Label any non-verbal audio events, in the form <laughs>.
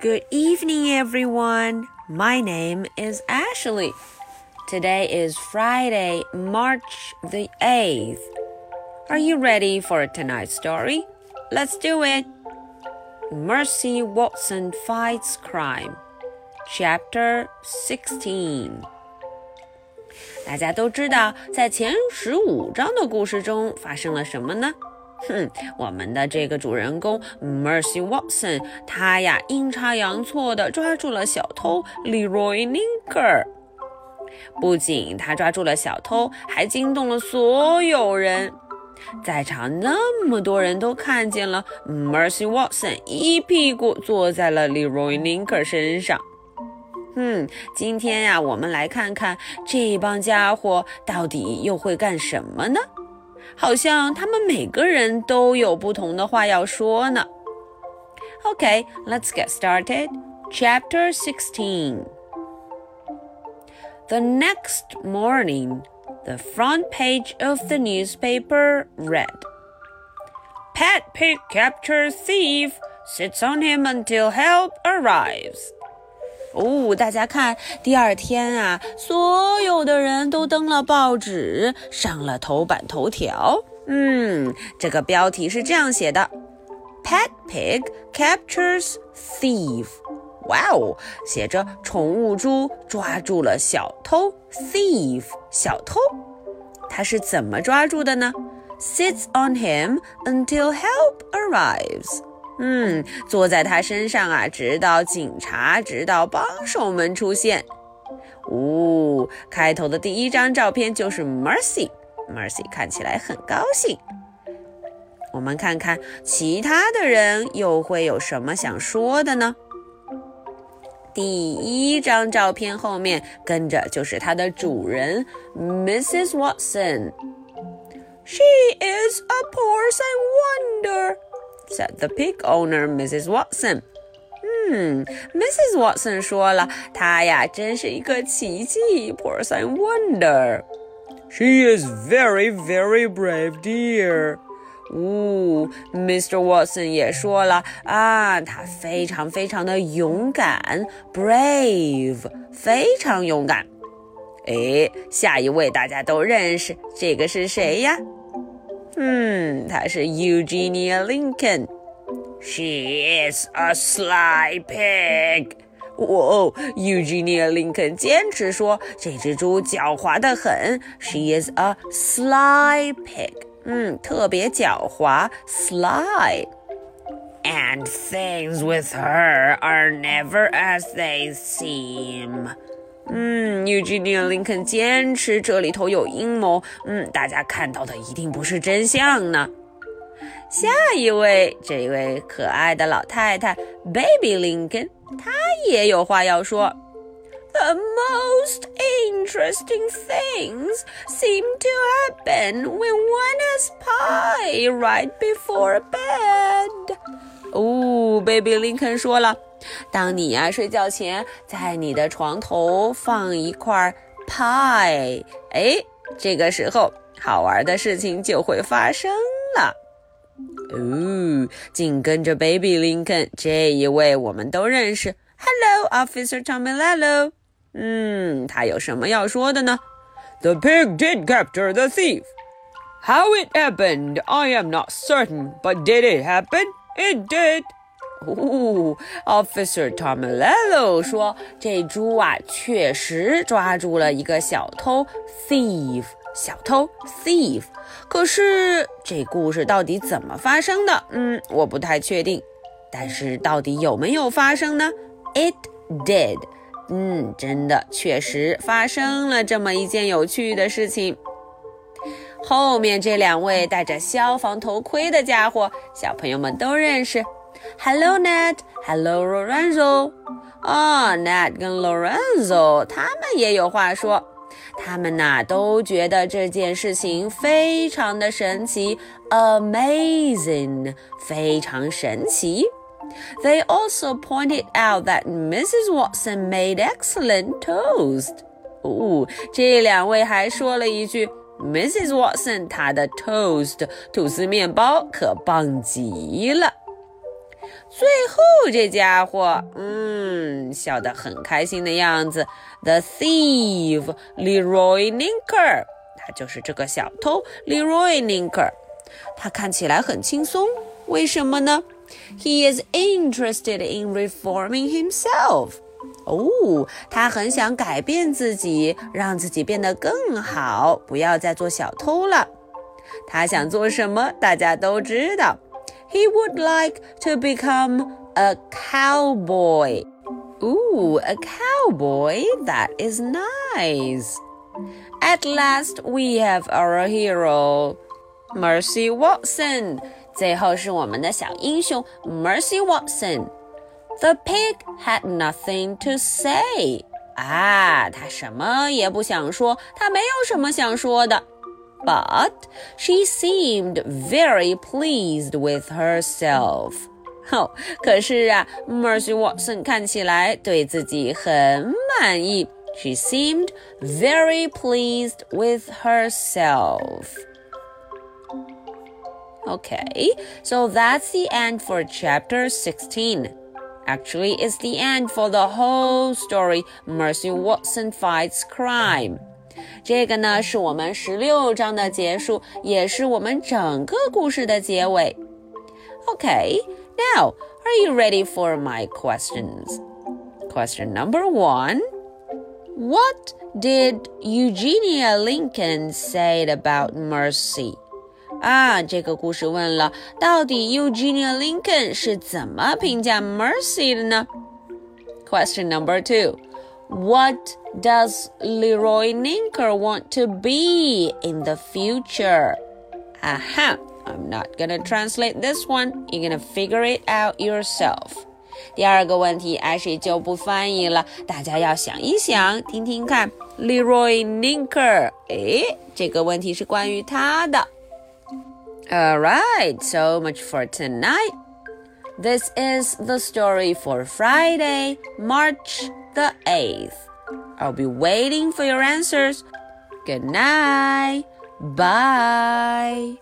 Good evening, everyone. My name is Ashley. Today is Friday, March the 8th. Are you ready for tonight's story? Let's do it. Mercy Watson Fights Crime, Chapter 16. 大家都知道，在前十五章的故事中发生了什么呢？ 哼，我们的这个主人公 Mercy Watson，他呀阴差阳错的抓住了小偷 Leroy Linker。不仅他抓住了小偷，还惊动了所有人。在场那么多人都看见了 Mercy Watson 一屁股坐在了 Leroy Linker 身上。嗯，今天呀，我们来看看这帮家伙到底又会干什么呢？好像他们每个人都有不同的话要说呢。Okay, let's get started. Chapter 16. The next morning, the front page of the newspaper read Pat Pig captures thief, sits on him until help arrives. 哦，大家看，第二天啊，所有的人都登了报纸，上了头版头条。嗯，这个标题是这样写的：Pet Pig captures thief。哇哦，写着宠物猪抓住了小偷，thief，小偷。他是怎么抓住的呢？Sits on him until help arrives。嗯，坐在他身上啊，直到警察，直到帮手们出现。呜，开头的第一张照片就是 Mercy，Mercy 看起来很高兴。我们看看其他的人又会有什么想说的呢？第一张照片后面跟着就是它的主人 Mrs. Watson。She is a porous and wonder. said the pig owner, Mrs. Watson. Hmm, 嗯，Mrs. Watson 说了，她呀真是一个奇迹，porcine wonder。She is very, very brave, dear. 哦，Mr. Watson 也说了啊，他非常非常的勇敢，brave，非常勇敢。哎，下一位大家都认识，这个是谁呀？嗯，她是 Eugenia Lincoln。She is a sly pig。哦，Eugenia Lincoln 坚持说这只猪狡猾的很。She is a sly pig。嗯，特别狡猾，sly。And things with her are never as they seem。 嗯，Eugenia Lincoln 坚持这里头有阴谋。嗯，大家看到的一定不是真相呢。下一位，这位可爱的老太太 Baby Lincoln，她也有话要说。The most interesting things seem to happen when one has pie right before bed. 哦，Baby Lincoln 说了。当你呀、睡觉前，在你的床头放一块 pie，哎，这个时候好玩的事情就会发生了。哦，紧跟着 Baby Lincoln 这一位我们都认识，Hello Officer Tommy Lello。嗯，他有什么要说的呢？The pig did capture the thief. How it happened, I am not certain, but did it happen? It did. 哦，Officer Tomelello 说，这猪啊确实抓住了一个小偷，thief，小偷，thief。可是这故事到底怎么发生的？嗯，我不太确定。但是到底有没有发生呢？It did。嗯，真的确实发生了这么一件有趣的事情。后面这两位戴着消防头盔的家伙，小朋友们都认识。Hello Ned, Hello Lorenzo。啊、oh,，Ned 跟 Lorenzo 他们也有话说。他们呐都觉得这件事情非常的神奇，amazing，非常神奇。They also pointed out that Mrs. Watson made excellent toast. 哦，这两位还说了一句，Mrs. Watson 她的 toast 吐司面包可棒极了。 最后这家伙，嗯，笑得很开心的样子。The thief Leroy Linker，他就是这个小偷 Leroy Linker。他看起来很轻松，为什么呢？He is interested in reforming himself。哦，他很想改变自己，让自己变得更好，不要再做小偷了。他想做什么？大家都知道。He would like to become a cowboy. Ooh, a cowboy. That is nice. At last, we have our hero, Mercy Watson. 最后是我们的小英雄 Mercy Watson. The pig had nothing to say. 啊，他什么也不想说，他没有什么想说的。 but she seemed very pleased with herself. <laughs> 哦，可是啊，Mercy Watson 看起来对自己很满意。She seemed very pleased with herself. Okay, so that's the end for chapter 16. Actually, it's the end for the whole story. Mercy Watson fights crime. 这个呢是我们十六章的结束，也是我们整个故事的结尾。Okay, now are you ready for my questions? Question number one What did Eugenia Lincoln say about mercy? 啊，这个故事问了，到底 Eugenia Lincoln 是怎么评价 mercy 的呢？Question number two. What does Leroy Ninker want to be in the future? Aha! I'm not gonna translate this one. You're gonna figure it out yourself. 第二个问题，Ashley 就不翻译了，大家要想一想，听听看。Leroy Ninker，诶，这个问题是关于他的。All right, so much for tonight. This is the story for Friday, March the 8th. I'll be waiting for your answers. Good night. Bye.